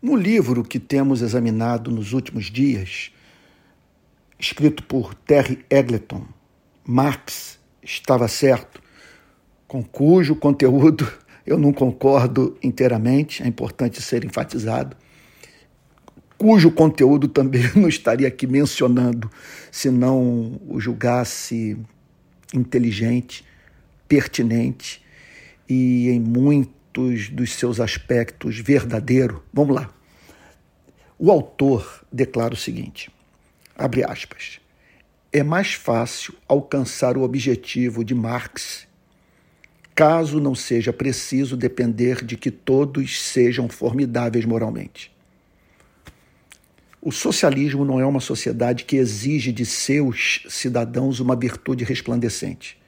No livro que temos examinado nos últimos dias, escrito por Terry Eggleton, Marx estava certo, com cujo conteúdo eu não concordo inteiramente, é importante ser enfatizado, cujo conteúdo também não estaria aqui mencionando se não o julgasse inteligente, pertinente e em muito dos seus aspectos verdadeiro. Vamos lá. O autor declara o seguinte: abre aspas. É mais fácil alcançar o objetivo de Marx caso não seja preciso depender de que todos sejam formidáveis moralmente. O socialismo não é uma sociedade que exige de seus cidadãos uma virtude resplandecente.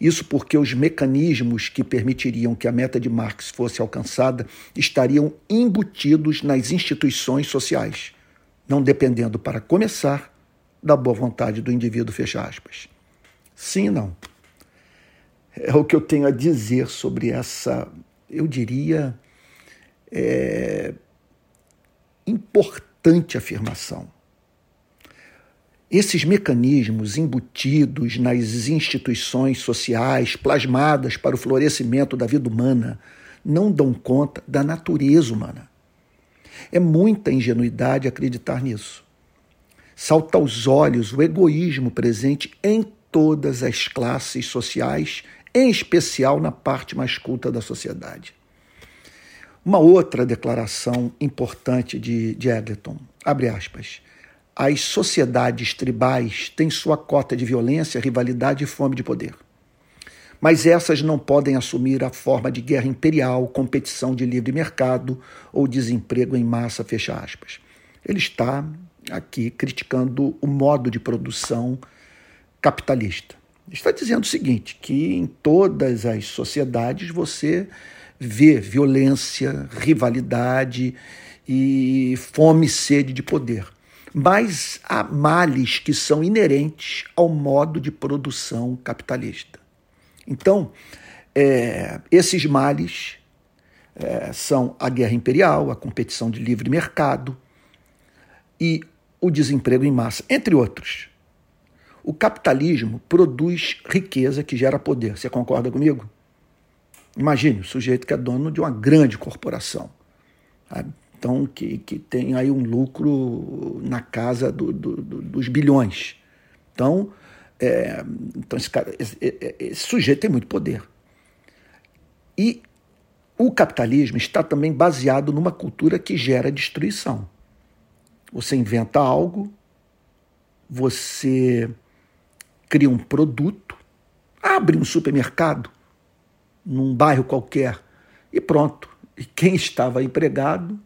Isso porque os mecanismos que permitiriam que a meta de Marx fosse alcançada estariam embutidos nas instituições sociais, não dependendo, para começar, da boa vontade do indivíduo, fecha aspas. Sim e não. É o que eu tenho a dizer sobre essa, eu diria, é, importante afirmação. Esses mecanismos embutidos nas instituições sociais, plasmadas para o florescimento da vida humana, não dão conta da natureza humana. É muita ingenuidade acreditar nisso. Salta aos olhos o egoísmo presente em todas as classes sociais, em especial na parte mais culta da sociedade. Uma outra declaração importante de, de abre aspas, as sociedades tribais têm sua cota de violência, rivalidade e fome de poder. Mas essas não podem assumir a forma de guerra imperial, competição de livre mercado ou desemprego em massa, fecha aspas. Ele está aqui criticando o modo de produção capitalista. Está dizendo o seguinte, que em todas as sociedades você vê violência, rivalidade e fome e sede de poder mas há males que são inerentes ao modo de produção capitalista. Então, é, esses males é, são a guerra imperial, a competição de livre mercado e o desemprego em massa, entre outros. O capitalismo produz riqueza que gera poder. Você concorda comigo? Imagine o sujeito que é dono de uma grande corporação. Sabe? Então que, que tem aí um lucro na casa do, do, do, dos bilhões. Então, é, então esse, cara, esse, esse sujeito tem muito poder. E o capitalismo está também baseado numa cultura que gera destruição. Você inventa algo, você cria um produto, abre um supermercado num bairro qualquer e pronto. E quem estava empregado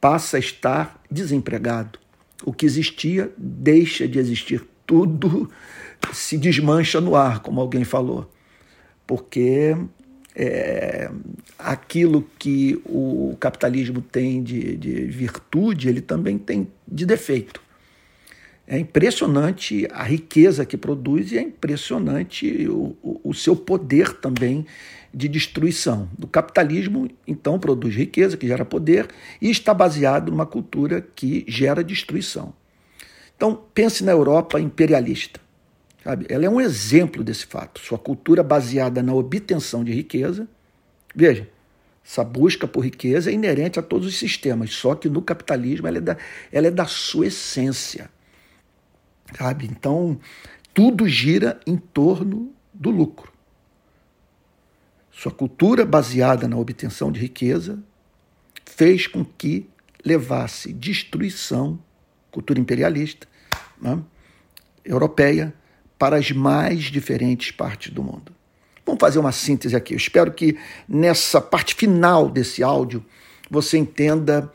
passa a estar desempregado. O que existia deixa de existir. Tudo se desmancha no ar, como alguém falou. Porque é, aquilo que o capitalismo tem de, de virtude, ele também tem de defeito. É impressionante a riqueza que produz e é impressionante o, o, o seu poder também de destruição. O capitalismo, então, produz riqueza, que gera poder, e está baseado numa cultura que gera destruição. Então, pense na Europa imperialista. Sabe? Ela é um exemplo desse fato. Sua cultura baseada na obtenção de riqueza. Veja, essa busca por riqueza é inerente a todos os sistemas, só que no capitalismo ela é da, ela é da sua essência. Sabe? Então, tudo gira em torno do lucro. Sua cultura baseada na obtenção de riqueza fez com que levasse destruição, cultura imperialista, né, europeia, para as mais diferentes partes do mundo. Vamos fazer uma síntese aqui. Eu espero que nessa parte final desse áudio você entenda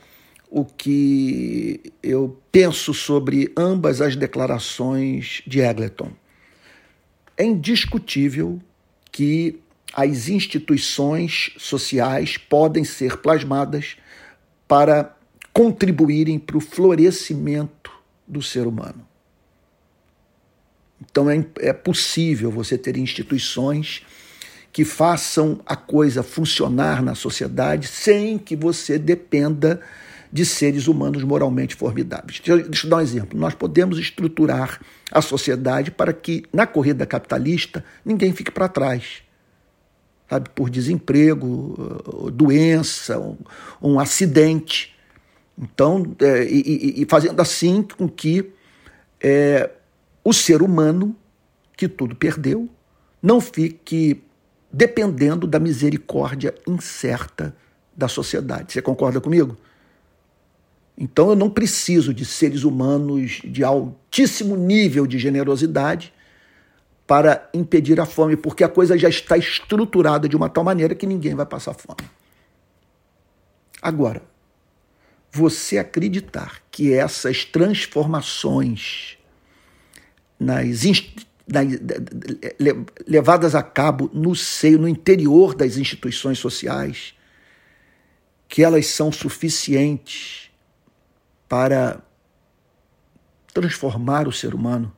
o que eu penso sobre ambas as declarações de Egleton. É indiscutível que as instituições sociais podem ser plasmadas para contribuírem para o florescimento do ser humano. Então é, é possível você ter instituições que façam a coisa funcionar na sociedade sem que você dependa de seres humanos moralmente formidáveis. Deixa eu dar um exemplo. Nós podemos estruturar a sociedade para que, na corrida capitalista, ninguém fique para trás. Sabe, por desemprego, doença, um, um acidente. Então, é, e, e, fazendo assim com que é, o ser humano, que tudo perdeu, não fique dependendo da misericórdia incerta da sociedade. Você concorda comigo? Então eu não preciso de seres humanos de altíssimo nível de generosidade para impedir a fome, porque a coisa já está estruturada de uma tal maneira que ninguém vai passar fome. Agora, você acreditar que essas transformações nas, nas levadas a cabo no seio, no interior das instituições sociais, que elas são suficientes para transformar o ser humano,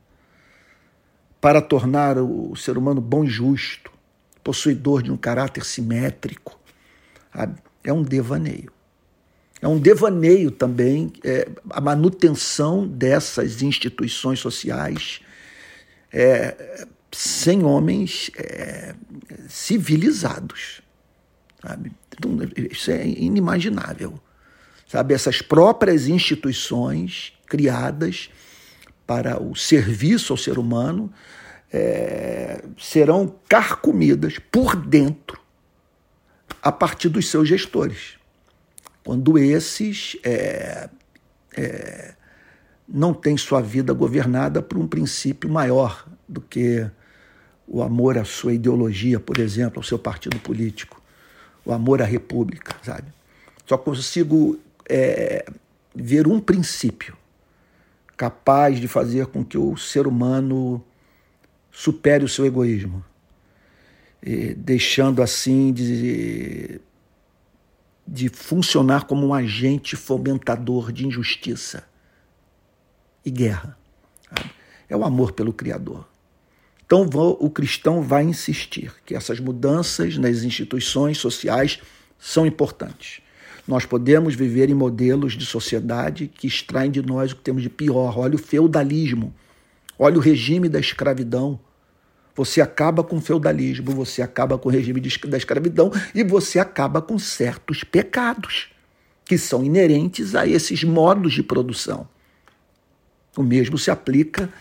para tornar o ser humano bom e justo, possuidor de um caráter simétrico. É um devaneio. É um devaneio também é, a manutenção dessas instituições sociais é, sem homens é, civilizados. Sabe? Então, isso é inimaginável sabe? Essas próprias instituições criadas para o serviço ao ser humano é, serão carcomidas por dentro a partir dos seus gestores. Quando esses é, é, não têm sua vida governada por um princípio maior do que o amor à sua ideologia, por exemplo, ao seu partido político, o amor à república, sabe? Só consigo é, ver um princípio capaz de fazer com que o ser humano supere o seu egoísmo, deixando assim de, de funcionar como um agente fomentador de injustiça e guerra. É o amor pelo Criador. Então o cristão vai insistir que essas mudanças nas instituições sociais são importantes. Nós podemos viver em modelos de sociedade que extraem de nós o que temos de pior. Olha o feudalismo, olha o regime da escravidão. Você acaba com o feudalismo, você acaba com o regime da escravidão e você acaba com certos pecados que são inerentes a esses modos de produção. O mesmo se aplica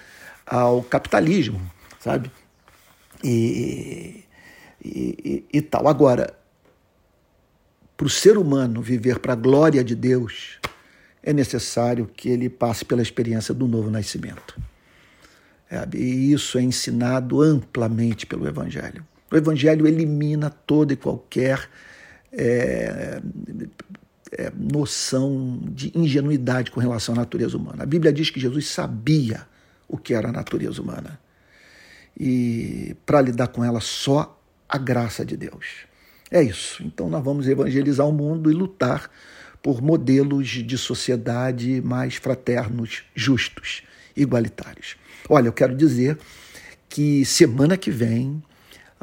ao capitalismo, sabe? E, e, e, e tal. Agora, para o ser humano viver para a glória de Deus, é necessário que ele passe pela experiência do novo nascimento. É, e isso é ensinado amplamente pelo Evangelho. O Evangelho elimina toda e qualquer é, é, noção de ingenuidade com relação à natureza humana. A Bíblia diz que Jesus sabia o que era a natureza humana. E para lidar com ela, só a graça de Deus. É isso. Então nós vamos evangelizar o mundo e lutar por modelos de sociedade mais fraternos, justos, igualitários. Olha, eu quero dizer que semana que vem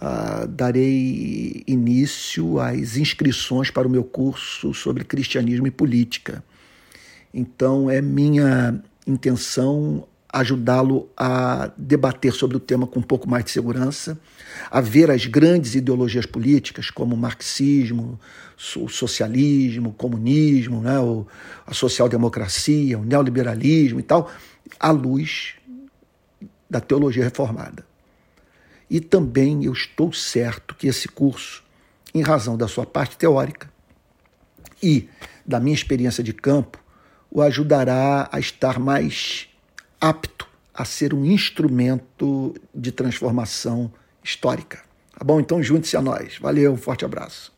uh, darei início às inscrições para o meu curso sobre cristianismo e política. Então é minha intenção ajudá-lo a debater sobre o tema com um pouco mais de segurança, a ver as grandes ideologias políticas, como o marxismo, o socialismo, o comunismo, né, a social-democracia, o neoliberalismo e tal, à luz da teologia reformada. E também eu estou certo que esse curso, em razão da sua parte teórica e da minha experiência de campo, o ajudará a estar mais apto a ser um instrumento de transformação histórica. Tá bom? Então junte-se a nós. Valeu, um forte abraço.